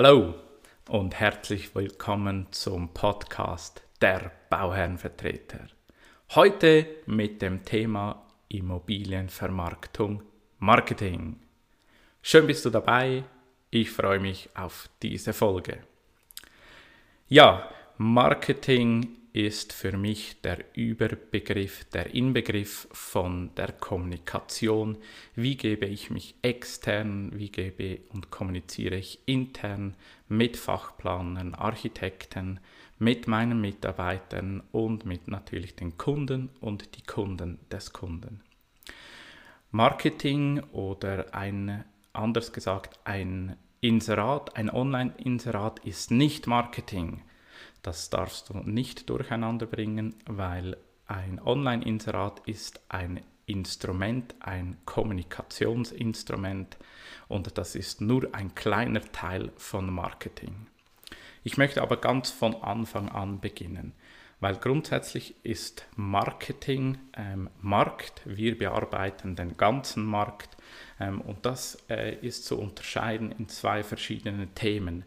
Hallo und herzlich willkommen zum Podcast der Bauherrenvertreter. Heute mit dem Thema Immobilienvermarktung Marketing. Schön bist du dabei. Ich freue mich auf diese Folge. Ja, Marketing ist für mich der Überbegriff, der Inbegriff von der Kommunikation. Wie gebe ich mich extern, wie gebe und kommuniziere ich intern mit Fachplanern, Architekten, mit meinen Mitarbeitern und mit natürlich den Kunden und die Kunden des Kunden. Marketing oder ein, anders gesagt, ein Inserat, ein Online-Inserat ist nicht Marketing. Das darfst du nicht durcheinander bringen, weil ein Online-Inserat ist ein Instrument, ein Kommunikationsinstrument und das ist nur ein kleiner Teil von Marketing. Ich möchte aber ganz von Anfang an beginnen, weil grundsätzlich ist Marketing ähm, Markt, wir bearbeiten den ganzen Markt ähm, und das äh, ist zu unterscheiden in zwei verschiedene Themen.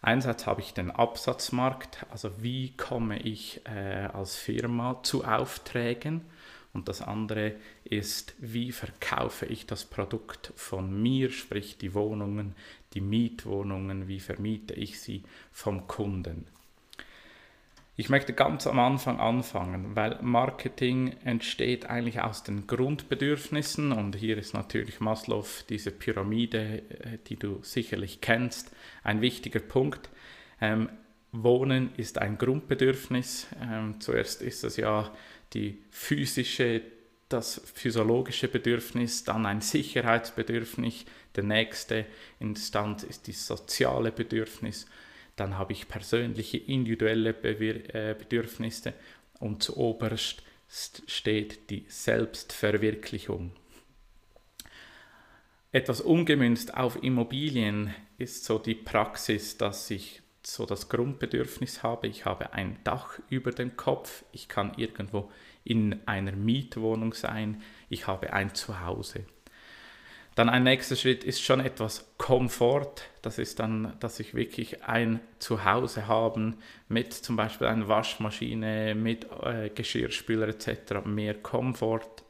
Einerseits habe ich den Absatzmarkt, also wie komme ich äh, als Firma zu Aufträgen und das andere ist, wie verkaufe ich das Produkt von mir, sprich die Wohnungen, die Mietwohnungen, wie vermiete ich sie vom Kunden. Ich möchte ganz am Anfang anfangen, weil Marketing entsteht eigentlich aus den Grundbedürfnissen und hier ist natürlich Maslow diese Pyramide, äh, die du sicherlich kennst, ein wichtiger Punkt. Ähm, Wohnen ist ein Grundbedürfnis. Ähm, zuerst ist es ja die physische, das physiologische Bedürfnis, dann ein Sicherheitsbedürfnis, der nächste Instanz ist das soziale Bedürfnis dann habe ich persönliche, individuelle äh, Bedürfnisse und zuoberst steht die Selbstverwirklichung. Etwas umgemünzt auf Immobilien ist so die Praxis, dass ich so das Grundbedürfnis habe, ich habe ein Dach über dem Kopf, ich kann irgendwo in einer Mietwohnung sein, ich habe ein Zuhause. Dann ein nächster Schritt ist schon etwas Komfort. Das ist dann, dass ich wirklich ein Zuhause habe mit zum Beispiel einer Waschmaschine, mit äh, Geschirrspüler etc. Mehr Komfort.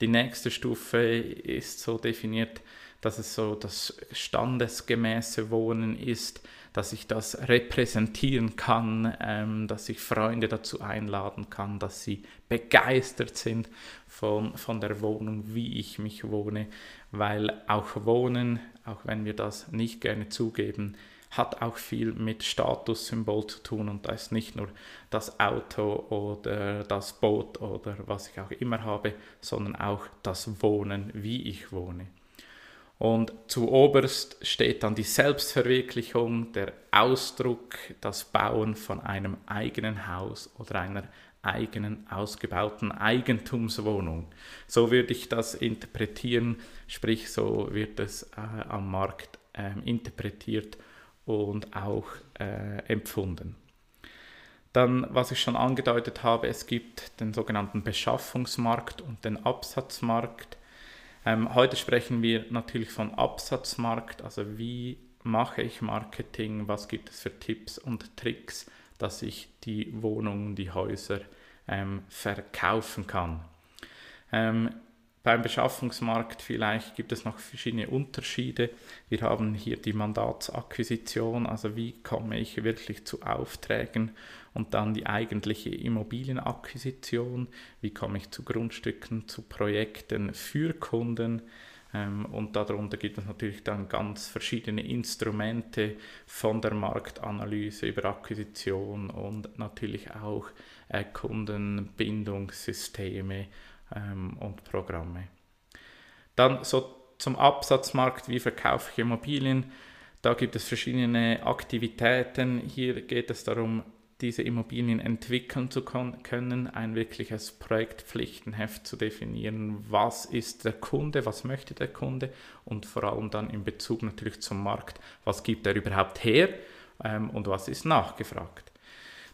Die nächste Stufe ist so definiert, dass es so das standesgemäße Wohnen ist, dass ich das repräsentieren kann, ähm, dass ich Freunde dazu einladen kann, dass sie begeistert sind von, von der Wohnung, wie ich mich wohne, weil auch Wohnen, auch wenn wir das nicht gerne zugeben, hat auch viel mit Statussymbol zu tun und da ist nicht nur das Auto oder das Boot oder was ich auch immer habe, sondern auch das Wohnen, wie ich wohne. Und zu oberst steht dann die Selbstverwirklichung, der Ausdruck, das Bauen von einem eigenen Haus oder einer eigenen ausgebauten Eigentumswohnung. So würde ich das interpretieren, sprich so wird es äh, am Markt äh, interpretiert und auch äh, empfunden. Dann, was ich schon angedeutet habe, es gibt den sogenannten Beschaffungsmarkt und den Absatzmarkt. Ähm, heute sprechen wir natürlich von Absatzmarkt, also wie mache ich Marketing, was gibt es für Tipps und Tricks, dass ich die Wohnungen, die Häuser ähm, verkaufen kann. Ähm, beim Beschaffungsmarkt vielleicht gibt es noch verschiedene Unterschiede. Wir haben hier die Mandatsakquisition, also wie komme ich wirklich zu Aufträgen und dann die eigentliche Immobilienakquisition, wie komme ich zu Grundstücken, zu Projekten für Kunden. Ähm, und darunter gibt es natürlich dann ganz verschiedene Instrumente von der Marktanalyse über Akquisition und natürlich auch äh, Kundenbindungssysteme ähm, und Programme. Dann so zum Absatzmarkt, wie verkaufe ich Immobilien? Da gibt es verschiedene Aktivitäten. Hier geht es darum, diese Immobilien entwickeln zu können, ein wirkliches Projektpflichtenheft zu definieren, was ist der Kunde, was möchte der Kunde und vor allem dann in Bezug natürlich zum Markt, was gibt er überhaupt her ähm, und was ist nachgefragt.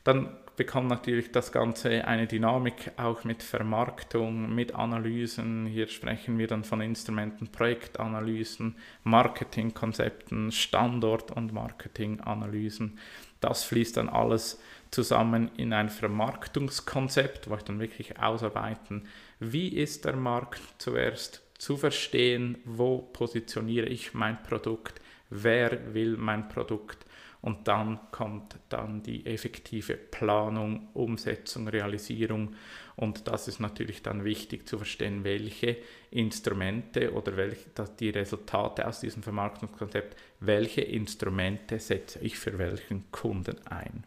Dann bekommt natürlich das Ganze eine Dynamik auch mit Vermarktung, mit Analysen. Hier sprechen wir dann von Instrumenten, Projektanalysen, Marketingkonzepten, Standort- und Marketinganalysen. Das fließt dann alles zusammen in ein Vermarktungskonzept, wo ich dann wirklich ausarbeiten, wie ist der Markt zuerst zu verstehen, wo positioniere ich mein Produkt, wer will mein Produkt und dann kommt dann die effektive Planung, Umsetzung, Realisierung und das ist natürlich dann wichtig zu verstehen, welche Instrumente oder welche, die Resultate aus diesem Vermarktungskonzept, welche Instrumente setze ich für welchen Kunden ein.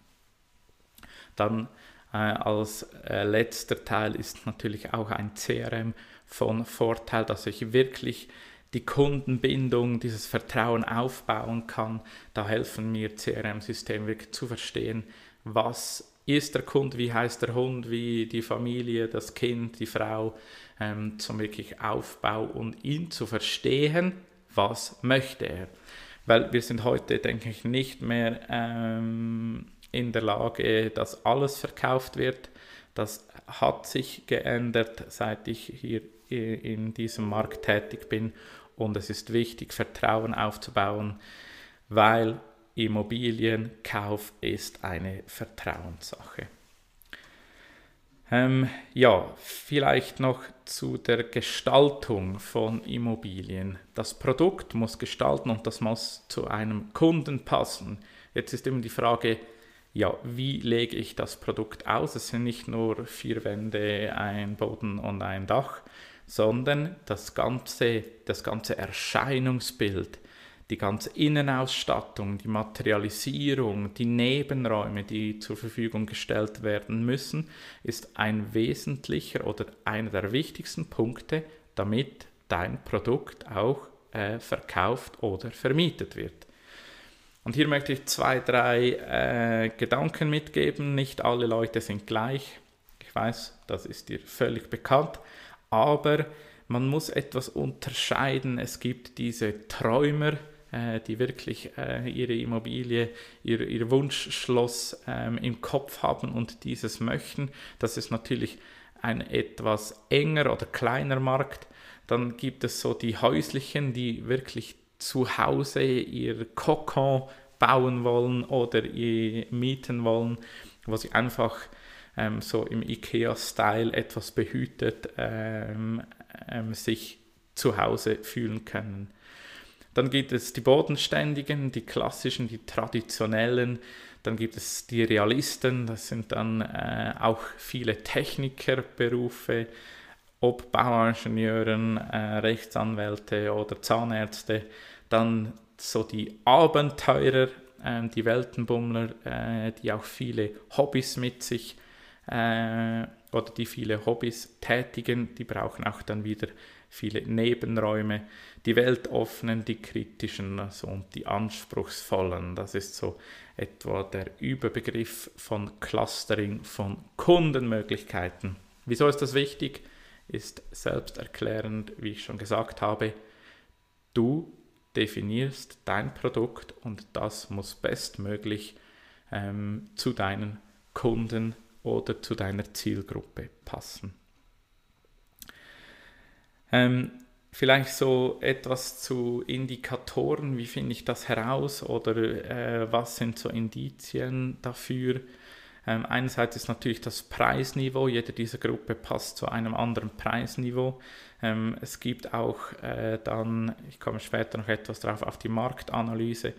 Dann äh, als äh, letzter Teil ist natürlich auch ein CRM von Vorteil, dass ich wirklich die Kundenbindung, dieses Vertrauen aufbauen kann. Da helfen mir CRM-Systeme wirklich zu verstehen, was ist der Kunde, wie heißt der Hund, wie die Familie, das Kind, die Frau, ähm, zum wirklich Aufbau und ihn zu verstehen, was möchte er. Weil wir sind heute, denke ich, nicht mehr ähm, in der Lage, dass alles verkauft wird. Das hat sich geändert, seit ich hier in diesem Markt tätig bin. Und es ist wichtig, Vertrauen aufzubauen, weil Immobilienkauf ist eine Vertrauenssache. Ähm, ja, vielleicht noch zu der Gestaltung von Immobilien. Das Produkt muss gestalten und das muss zu einem Kunden passen. Jetzt ist immer die Frage, ja, wie lege ich das Produkt aus? Es sind nicht nur vier Wände, ein Boden und ein Dach, sondern das ganze, das ganze Erscheinungsbild, die ganze Innenausstattung, die Materialisierung, die Nebenräume, die zur Verfügung gestellt werden müssen, ist ein wesentlicher oder einer der wichtigsten Punkte, damit dein Produkt auch äh, verkauft oder vermietet wird. Und hier möchte ich zwei, drei äh, Gedanken mitgeben. Nicht alle Leute sind gleich. Ich weiß, das ist dir völlig bekannt. Aber man muss etwas unterscheiden. Es gibt diese Träumer, äh, die wirklich äh, ihre Immobilie, ihr, ihr Wunschschloss ähm, im Kopf haben und dieses möchten. Das ist natürlich ein etwas enger oder kleiner Markt. Dann gibt es so die häuslichen, die wirklich zu Hause ihr Kokon bauen wollen oder mieten wollen, wo sie einfach ähm, so im IKEA-Style etwas behütet ähm, ähm, sich zu Hause fühlen können. Dann gibt es die Bodenständigen, die klassischen, die traditionellen. Dann gibt es die Realisten, das sind dann äh, auch viele Technikerberufe, ob Bauingenieuren, äh, Rechtsanwälte oder Zahnärzte. Dann so die Abenteurer, äh, die Weltenbummler, äh, die auch viele Hobbys mit sich äh, oder die viele Hobbys tätigen, die brauchen auch dann wieder viele Nebenräume. Die weltoffenen, die kritischen also, und die anspruchsvollen, das ist so etwa der Überbegriff von Clustering von Kundenmöglichkeiten. Wieso ist das wichtig? Ist selbsterklärend, wie ich schon gesagt habe. Du definierst dein Produkt und das muss bestmöglich ähm, zu deinen Kunden oder zu deiner Zielgruppe passen. Ähm, vielleicht so etwas zu Indikatoren, wie finde ich das heraus oder äh, was sind so Indizien dafür? Ähm, einerseits ist natürlich das Preisniveau, jede dieser Gruppe passt zu einem anderen Preisniveau. Ähm, es gibt auch äh, dann, ich komme später noch etwas darauf, auf die Marktanalyse.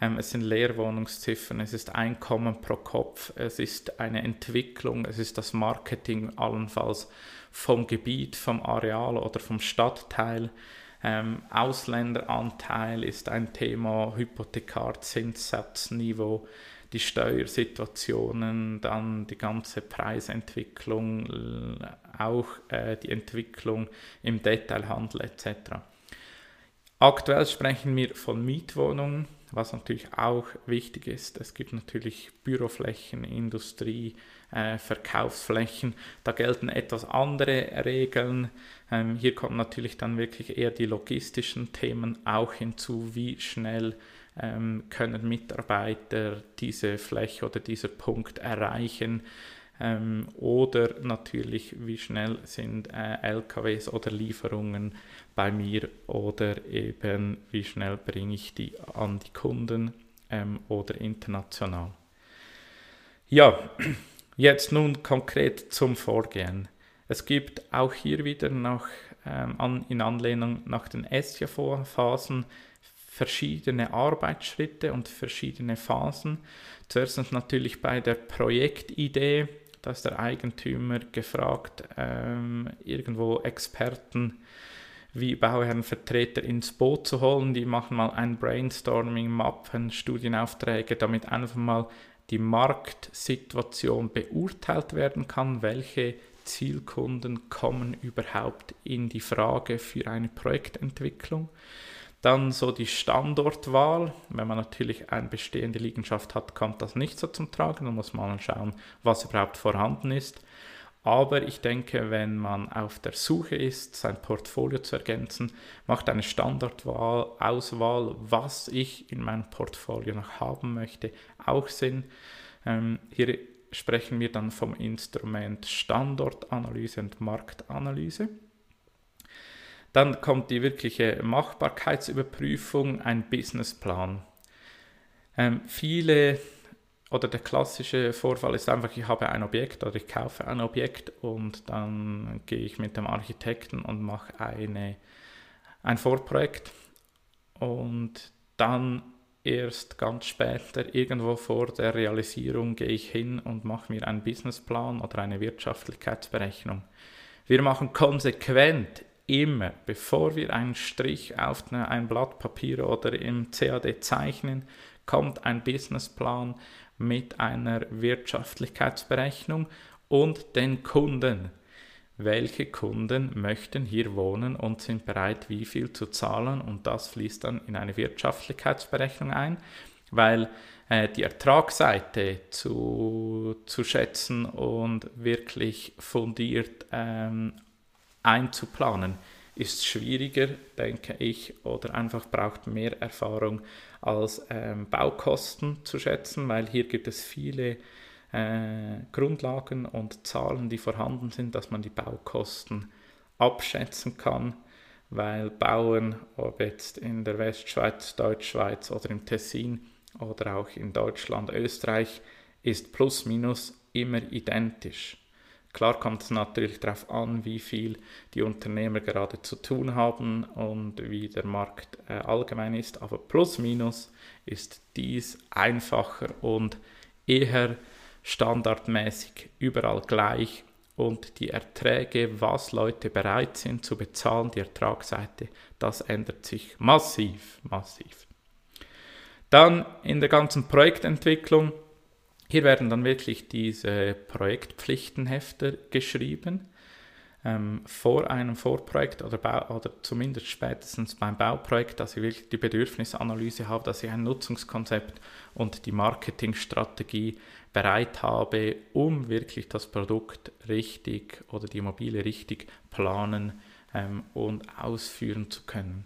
Ähm, es sind Leerwohnungsziffern, es ist Einkommen pro Kopf, es ist eine Entwicklung, es ist das Marketing allenfalls vom Gebiet, vom Areal oder vom Stadtteil. Ähm, Ausländeranteil ist ein Thema, Hypothekarzinssatzniveau die Steuersituationen, dann die ganze Preisentwicklung, auch äh, die Entwicklung im Detailhandel etc. Aktuell sprechen wir von Mietwohnungen, was natürlich auch wichtig ist. Es gibt natürlich Büroflächen, Industrie, äh, Verkaufsflächen. Da gelten etwas andere Regeln. Ähm, hier kommen natürlich dann wirklich eher die logistischen Themen auch hinzu, wie schnell ähm, können Mitarbeiter diese Fläche oder dieser Punkt erreichen. Ähm, oder natürlich, wie schnell sind äh, LKWs oder Lieferungen bei mir oder eben wie schnell bringe ich die an die Kunden ähm, oder international. Ja, jetzt nun konkret zum Vorgehen. Es gibt auch hier wieder noch ähm, an, in Anlehnung nach den SJV-Phasen verschiedene Arbeitsschritte und verschiedene Phasen. Zuerst natürlich bei der Projektidee, da ist der Eigentümer gefragt, ähm, irgendwo Experten wie Bauherrenvertreter ins Boot zu holen. Die machen mal ein Brainstorming, Mappen, Studienaufträge, damit einfach mal die Marktsituation beurteilt werden kann, welche Zielkunden kommen überhaupt in die Frage für eine Projektentwicklung. Dann so die Standortwahl. Wenn man natürlich eine bestehende Liegenschaft hat, kommt das nicht so zum Tragen. Dann muss man schauen, was überhaupt vorhanden ist. Aber ich denke, wenn man auf der Suche ist, sein Portfolio zu ergänzen, macht eine Standortwahl, Auswahl, was ich in meinem Portfolio noch haben möchte, auch Sinn. Ähm, hier sprechen wir dann vom Instrument Standortanalyse und Marktanalyse. Dann kommt die wirkliche Machbarkeitsüberprüfung, ein Businessplan. Ähm, viele oder der klassische Vorfall ist einfach, ich habe ein Objekt oder ich kaufe ein Objekt und dann gehe ich mit dem Architekten und mache eine, ein Vorprojekt und dann erst ganz später, irgendwo vor der Realisierung, gehe ich hin und mache mir einen Businessplan oder eine Wirtschaftlichkeitsberechnung. Wir machen konsequent immer, bevor wir einen Strich auf ein Blatt Papier oder im CAD zeichnen, kommt ein Businessplan mit einer Wirtschaftlichkeitsberechnung und den Kunden. Welche Kunden möchten hier wohnen und sind bereit, wie viel zu zahlen? Und das fließt dann in eine Wirtschaftlichkeitsberechnung ein, weil äh, die Ertragsseite zu, zu schätzen und wirklich fundiert ähm, einzuplanen ist schwieriger, denke ich, oder einfach braucht mehr Erfahrung als ähm, Baukosten zu schätzen, weil hier gibt es viele äh, Grundlagen und Zahlen, die vorhanden sind, dass man die Baukosten abschätzen kann, weil Bauen, ob jetzt in der Westschweiz, Deutschschweiz oder im Tessin oder auch in Deutschland, Österreich, ist plus minus immer identisch. Klar kommt es natürlich darauf an, wie viel die Unternehmer gerade zu tun haben und wie der Markt äh, allgemein ist, aber plus minus ist dies einfacher und eher standardmäßig überall gleich und die Erträge, was Leute bereit sind zu bezahlen, die Ertragsseite, das ändert sich massiv, massiv. Dann in der ganzen Projektentwicklung, hier werden dann wirklich diese Projektpflichtenhefte geschrieben ähm, vor einem Vorprojekt oder, Bau, oder zumindest spätestens beim Bauprojekt, dass ich wirklich die Bedürfnisanalyse habe, dass ich ein Nutzungskonzept und die Marketingstrategie bereit habe, um wirklich das Produkt richtig oder die Immobilie richtig planen ähm, und ausführen zu können.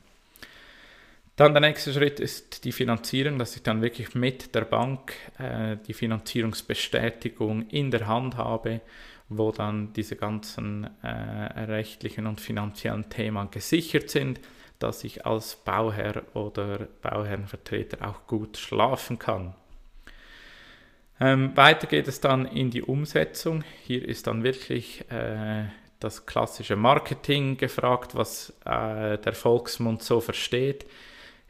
Dann der nächste Schritt ist die Finanzierung, dass ich dann wirklich mit der Bank äh, die Finanzierungsbestätigung in der Hand habe wo dann diese ganzen äh, rechtlichen und finanziellen Themen gesichert sind, dass ich als Bauherr oder Bauherrenvertreter auch gut schlafen kann. Ähm, weiter geht es dann in die Umsetzung. Hier ist dann wirklich äh, das klassische Marketing gefragt, was äh, der Volksmund so versteht.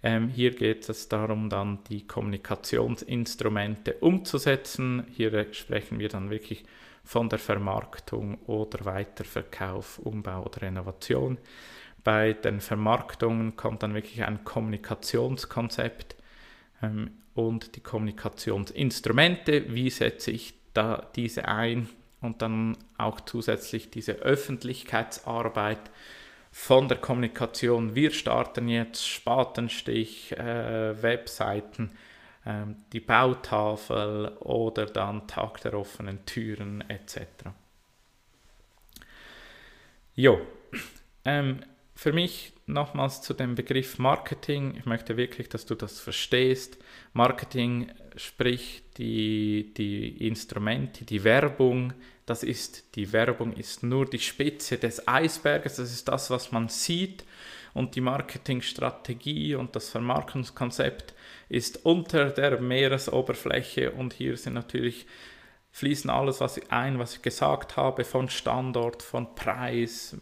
Ähm, hier geht es darum, dann die Kommunikationsinstrumente umzusetzen. Hier sprechen wir dann wirklich von der Vermarktung oder Weiterverkauf, Umbau oder Renovation. Bei den Vermarktungen kommt dann wirklich ein Kommunikationskonzept ähm, und die Kommunikationsinstrumente. Wie setze ich da diese ein? Und dann auch zusätzlich diese Öffentlichkeitsarbeit von der Kommunikation. Wir starten jetzt Spatenstich, äh, Webseiten ähm, die Bautafel oder dann Tag der offenen Türen etc. Jo, ähm, für mich nochmals zu dem Begriff Marketing. Ich möchte wirklich, dass du das verstehst. Marketing, sprich die, die Instrumente, die Werbung, das ist, die Werbung ist nur die Spitze des Eisberges, das ist das, was man sieht und die Marketingstrategie und das Vermarktungskonzept ist unter der Meeresoberfläche und hier sind natürlich fließen alles was ein, was ich gesagt habe, von Standort, von Preis,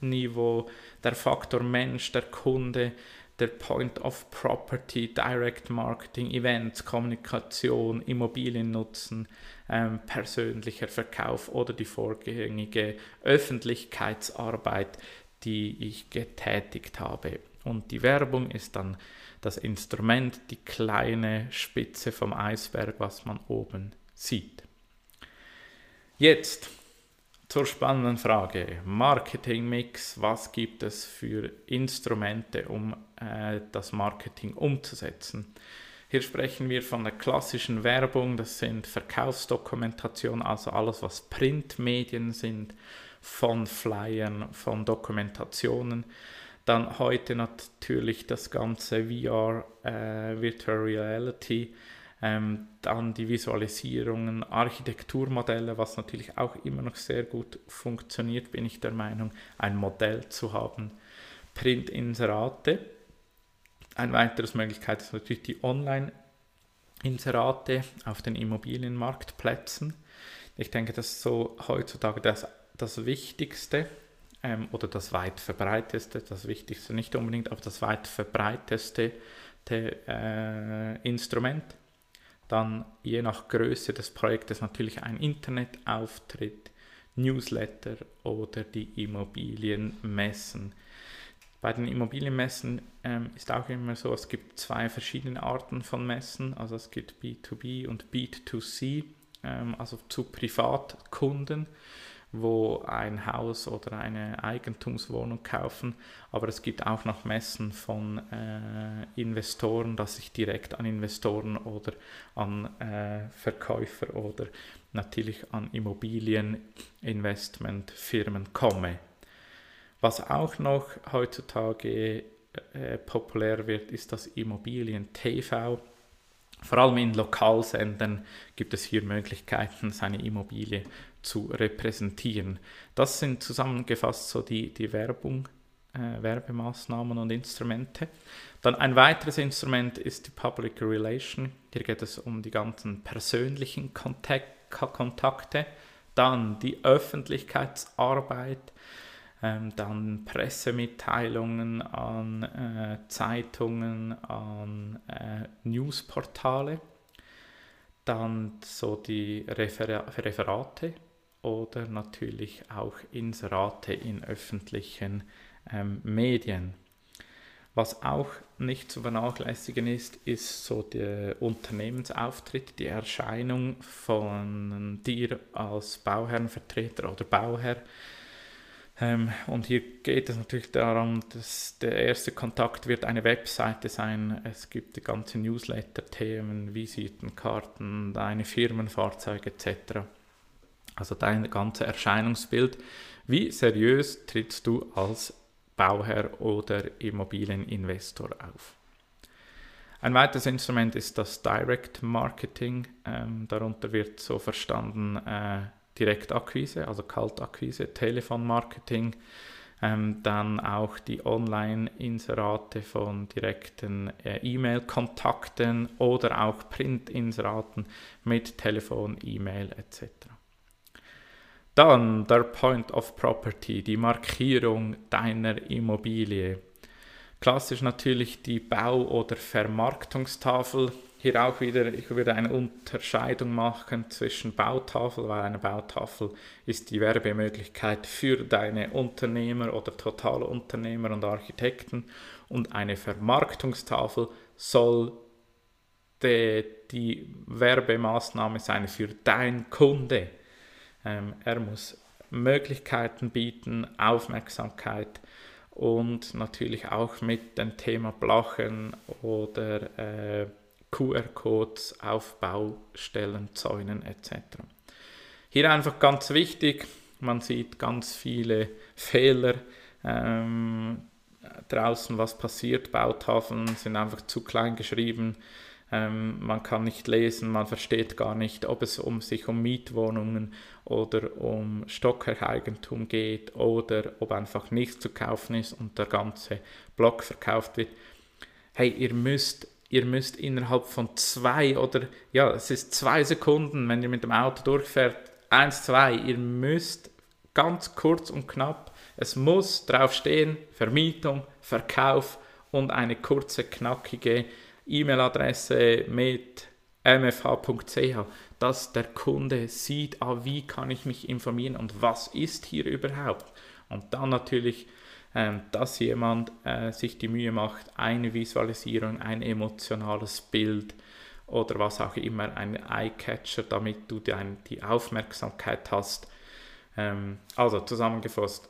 Mietniveau, der Faktor Mensch, der Kunde, der Point of Property, Direct Marketing, Events, Kommunikation, Immobiliennutzen, ähm, persönlicher Verkauf oder die vorgängige Öffentlichkeitsarbeit, die ich getätigt habe. Und die Werbung ist dann das Instrument, die kleine Spitze vom Eisberg, was man oben sieht. Jetzt zur spannenden Frage. Marketingmix, was gibt es für Instrumente, um äh, das Marketing umzusetzen? Hier sprechen wir von der klassischen Werbung, das sind Verkaufsdokumentation, also alles, was Printmedien sind, von Flyern, von Dokumentationen. Dann heute natürlich das ganze VR, äh, Virtual Reality, ähm, dann die Visualisierungen, Architekturmodelle, was natürlich auch immer noch sehr gut funktioniert, bin ich der Meinung, ein Modell zu haben. Printinserate. Eine weitere Möglichkeit ist natürlich die Online-Inserate auf den Immobilienmarktplätzen. Ich denke, das ist so heutzutage das, das Wichtigste ähm, oder das weit verbreiteste, das Wichtigste nicht unbedingt, aber das weit verbreiteste äh, Instrument dann je nach Größe des Projektes natürlich ein Internetauftritt, Newsletter oder die Immobilienmessen. Bei den Immobilienmessen ähm, ist auch immer so, es gibt zwei verschiedene Arten von Messen, also es gibt B2B und B2C, ähm, also zu Privatkunden wo ein Haus oder eine Eigentumswohnung kaufen, aber es gibt auch noch Messen von äh, Investoren, dass ich direkt an Investoren oder an äh, Verkäufer oder natürlich an Immobilieninvestmentfirmen komme. Was auch noch heutzutage äh, populär wird, ist das Immobilien-TV. Vor allem in Lokalsendern gibt es hier Möglichkeiten, seine Immobilie zu repräsentieren. Das sind zusammengefasst so die, die Werbung, äh, Werbemaßnahmen und Instrumente. Dann ein weiteres Instrument ist die Public Relation. Hier geht es um die ganzen persönlichen Kontakt Kontakte. Dann die Öffentlichkeitsarbeit, ähm, dann Pressemitteilungen an äh, Zeitungen, an äh, Newsportale, dann so die Refer Referate oder natürlich auch Inserate in öffentlichen ähm, Medien. Was auch nicht zu vernachlässigen ist, ist so der Unternehmensauftritt, die Erscheinung von dir als Bauherrenvertreter oder Bauherr. Ähm, und hier geht es natürlich darum, dass der erste Kontakt wird eine Webseite sein. Es gibt die ganzen Newsletter-Themen, Visitenkarten, deine Firmenfahrzeuge etc. Also dein ganzes Erscheinungsbild. Wie seriös trittst du als Bauherr oder Immobilieninvestor auf? Ein weiteres Instrument ist das Direct Marketing. Ähm, darunter wird so verstanden äh, Direktakquise, also Kaltakquise, Telefonmarketing, ähm, dann auch die Online-Inserate von direkten äh, E-Mail-Kontakten oder auch Print-Inseraten mit Telefon, E-Mail etc. Dann der Point of Property, die Markierung deiner Immobilie. Klassisch natürlich die Bau- oder Vermarktungstafel. Hier auch wieder, ich würde eine Unterscheidung machen zwischen Bautafel, weil eine Bautafel ist die Werbemöglichkeit für deine Unternehmer oder Totalunternehmer und Architekten und eine Vermarktungstafel soll die, die Werbemaßnahme sein für dein Kunde. Ähm, er muss Möglichkeiten bieten, Aufmerksamkeit und natürlich auch mit dem Thema Blachen oder äh, QR-Codes auf Baustellen, Zäunen etc. Hier einfach ganz wichtig, man sieht ganz viele Fehler ähm, draußen was passiert. Bautafeln sind einfach zu klein geschrieben. Ähm, man kann nicht lesen, man versteht gar nicht, ob es um sich um Mietwohnungen oder um Stockwerkeigentum geht oder ob einfach nichts zu kaufen ist und der ganze Block verkauft wird. Hey, ihr müsst, ihr müsst innerhalb von zwei oder ja, es ist zwei Sekunden, wenn ihr mit dem Auto durchfährt, eins, zwei, ihr müsst ganz kurz und knapp, es muss drauf stehen, Vermietung, Verkauf und eine kurze, knackige E-Mail-Adresse mit mfh.ch, dass der Kunde sieht, ah, wie kann ich mich informieren und was ist hier überhaupt. Und dann natürlich, dass jemand äh, sich die Mühe macht, eine Visualisierung, ein emotionales Bild oder was auch immer, ein Eye-Catcher, damit du die, die Aufmerksamkeit hast. Ähm, also zusammengefasst,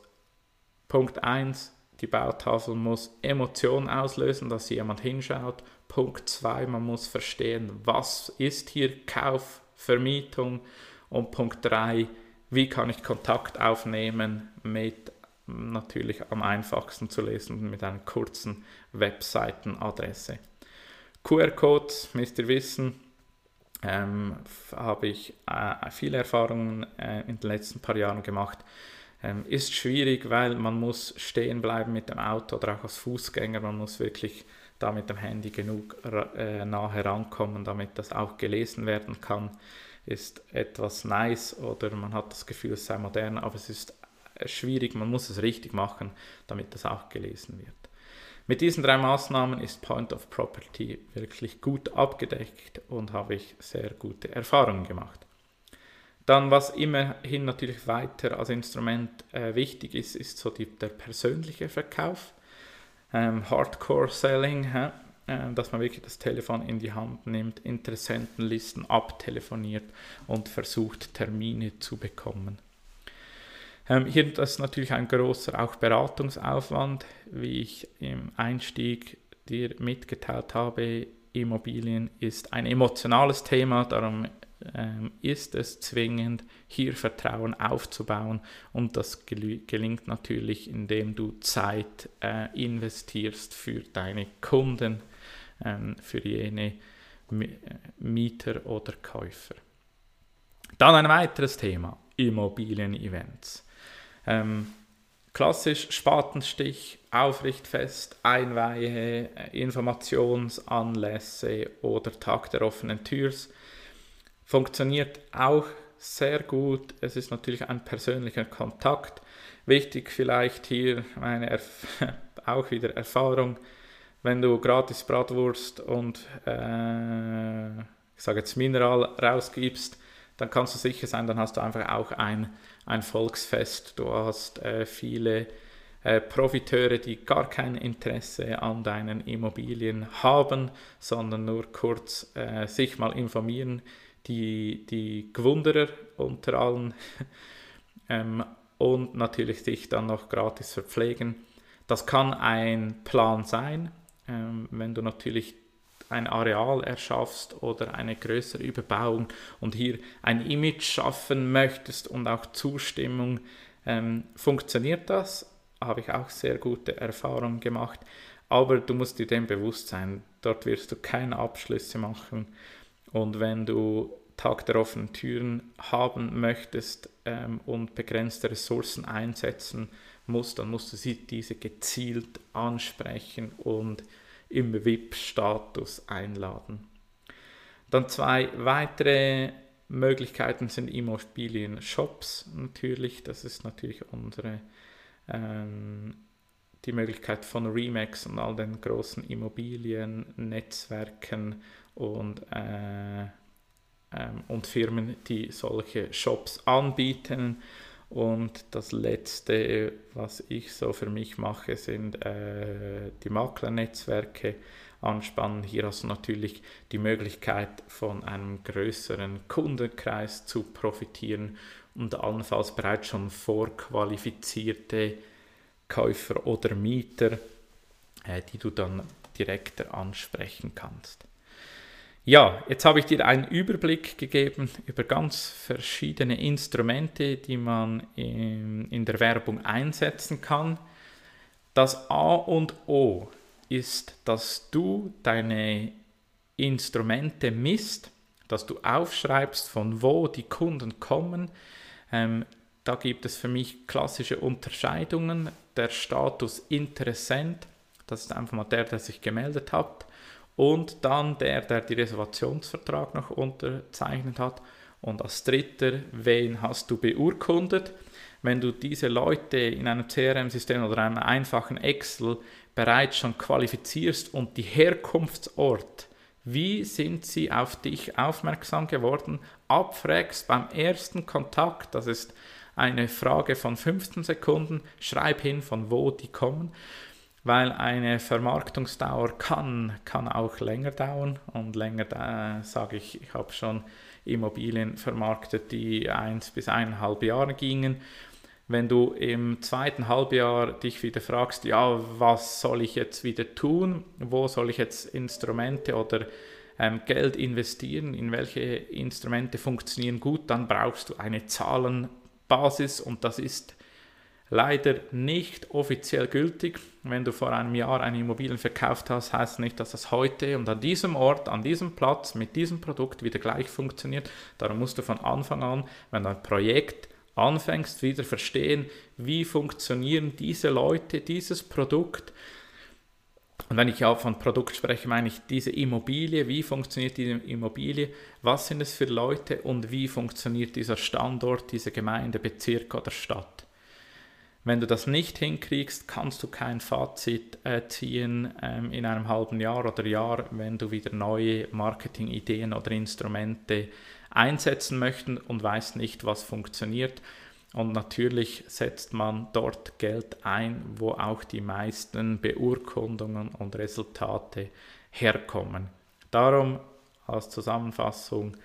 Punkt 1, die Bautafel muss Emotionen auslösen, dass jemand hinschaut. Punkt 2, man muss verstehen, was ist hier Kauf, Vermietung. Und Punkt 3, wie kann ich Kontakt aufnehmen mit natürlich am einfachsten zu lesen mit einer kurzen Webseitenadresse. QR-Codes, müsst ihr wissen, ähm, habe ich äh, viele Erfahrungen äh, in den letzten paar Jahren gemacht. Ähm, ist schwierig, weil man muss stehen bleiben mit dem Auto oder auch als Fußgänger. Man muss wirklich da mit dem Handy genug äh, nah herankommen, damit das auch gelesen werden kann. Ist etwas nice oder man hat das Gefühl, es sei modern, aber es ist schwierig. Man muss es richtig machen, damit das auch gelesen wird. Mit diesen drei Maßnahmen ist Point of Property wirklich gut abgedeckt und habe ich sehr gute Erfahrungen gemacht. Dann, was immerhin natürlich weiter als Instrument äh, wichtig ist, ist so die, der persönliche Verkauf. Ähm, Hardcore Selling, äh, dass man wirklich das Telefon in die Hand nimmt, Interessentenlisten abtelefoniert und versucht, Termine zu bekommen. Ähm, hier ist natürlich ein großer auch Beratungsaufwand, wie ich im Einstieg dir mitgeteilt habe. Immobilien ist ein emotionales Thema, darum ähm, ist es zwingend, hier Vertrauen aufzubauen und das gelingt natürlich, indem du Zeit äh, investierst für deine Kunden, ähm, für jene Mieter oder Käufer. Dann ein weiteres Thema, Immobilien-Events. Ähm, klassisch Spatenstich, Aufrichtfest, Einweihe, äh, Informationsanlässe oder Tag der offenen Türs Funktioniert auch sehr gut. Es ist natürlich ein persönlicher Kontakt. Wichtig vielleicht hier meine Erf auch wieder Erfahrung, wenn du gratis Bratwurst und äh, ich sage jetzt Mineral rausgibst, dann kannst du sicher sein, dann hast du einfach auch ein, ein Volksfest. Du hast äh, viele äh, Profiteure, die gar kein Interesse an deinen Immobilien haben, sondern nur kurz äh, sich mal informieren, die, die Gewunderer unter allen ähm, und natürlich sich dann noch gratis verpflegen. Das kann ein Plan sein, ähm, wenn du natürlich ein Areal erschaffst oder eine größere Überbauung und hier ein Image schaffen möchtest und auch Zustimmung, ähm, funktioniert das. Habe ich auch sehr gute Erfahrungen gemacht. Aber du musst dir dem bewusst sein, dort wirst du keine Abschlüsse machen. Und wenn du Tag der offenen Türen haben möchtest ähm, und begrenzte Ressourcen einsetzen musst, dann musst du sie diese gezielt ansprechen und im VIP-Status einladen. Dann zwei weitere Möglichkeiten sind Immobilien-Shops natürlich. Das ist natürlich unsere ähm, die Möglichkeit von Remax und all den großen Immobiliennetzwerken und äh, ähm, und Firmen, die solche Shops anbieten. Und das Letzte, was ich so für mich mache, sind äh, die Maklernetzwerke anspannen. Hier hast du natürlich die Möglichkeit, von einem größeren Kundenkreis zu profitieren und allenfalls bereits schon vorqualifizierte Käufer oder Mieter, äh, die du dann direkter ansprechen kannst. Ja, jetzt habe ich dir einen Überblick gegeben über ganz verschiedene Instrumente, die man in, in der Werbung einsetzen kann. Das A und O ist, dass du deine Instrumente misst, dass du aufschreibst, von wo die Kunden kommen. Ähm, da gibt es für mich klassische Unterscheidungen. Der Status Interessent, das ist einfach mal der, der sich gemeldet hat. Und dann der, der die Reservationsvertrag noch unterzeichnet hat. Und als dritter, wen hast du beurkundet? Wenn du diese Leute in einem CRM-System oder einem einfachen Excel bereits schon qualifizierst und die Herkunftsort wie sind sie auf dich aufmerksam geworden? Abfragst beim ersten Kontakt, das ist eine Frage von 15 Sekunden, schreib hin, von wo die kommen, weil eine Vermarktungsdauer kann, kann auch länger dauern. Und länger, äh, sage ich, ich habe schon Immobilien vermarktet, die eins bis eineinhalb Jahre gingen. Wenn du im zweiten Halbjahr dich wieder fragst, ja, was soll ich jetzt wieder tun, wo soll ich jetzt Instrumente oder ähm, Geld investieren, in welche Instrumente funktionieren gut, dann brauchst du eine Zahlenbasis und das ist leider nicht offiziell gültig. Wenn du vor einem Jahr eine Immobilie verkauft hast, heißt nicht, dass das heute und an diesem Ort, an diesem Platz mit diesem Produkt wieder gleich funktioniert. Darum musst du von Anfang an, wenn dein Projekt anfängst, wieder verstehen, wie funktionieren diese Leute, dieses Produkt. Und wenn ich auch von Produkt spreche, meine ich diese Immobilie, wie funktioniert diese Immobilie, was sind es für Leute und wie funktioniert dieser Standort, diese Gemeinde, Bezirk oder Stadt. Wenn du das nicht hinkriegst, kannst du kein Fazit äh, ziehen ähm, in einem halben Jahr oder Jahr, wenn du wieder neue Marketingideen oder Instrumente einsetzen möchten und weiß nicht, was funktioniert. Und natürlich setzt man dort Geld ein, wo auch die meisten Beurkundungen und Resultate herkommen. Darum als Zusammenfassung,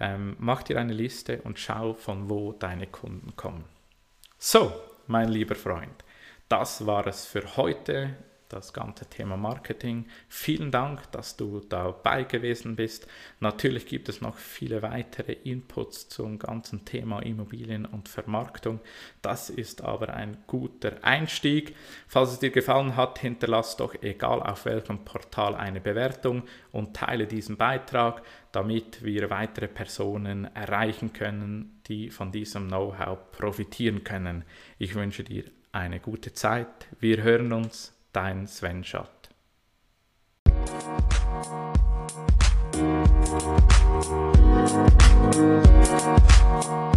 ähm, mach dir eine Liste und schau, von wo deine Kunden kommen. So, mein lieber Freund, das war es für heute das ganze Thema Marketing. Vielen Dank, dass du dabei gewesen bist. Natürlich gibt es noch viele weitere Inputs zum ganzen Thema Immobilien und Vermarktung. Das ist aber ein guter Einstieg. Falls es dir gefallen hat, hinterlass doch egal auf welchem Portal eine Bewertung und teile diesen Beitrag, damit wir weitere Personen erreichen können, die von diesem Know-how profitieren können. Ich wünsche dir eine gute Zeit. Wir hören uns dein Sven Schott. Thank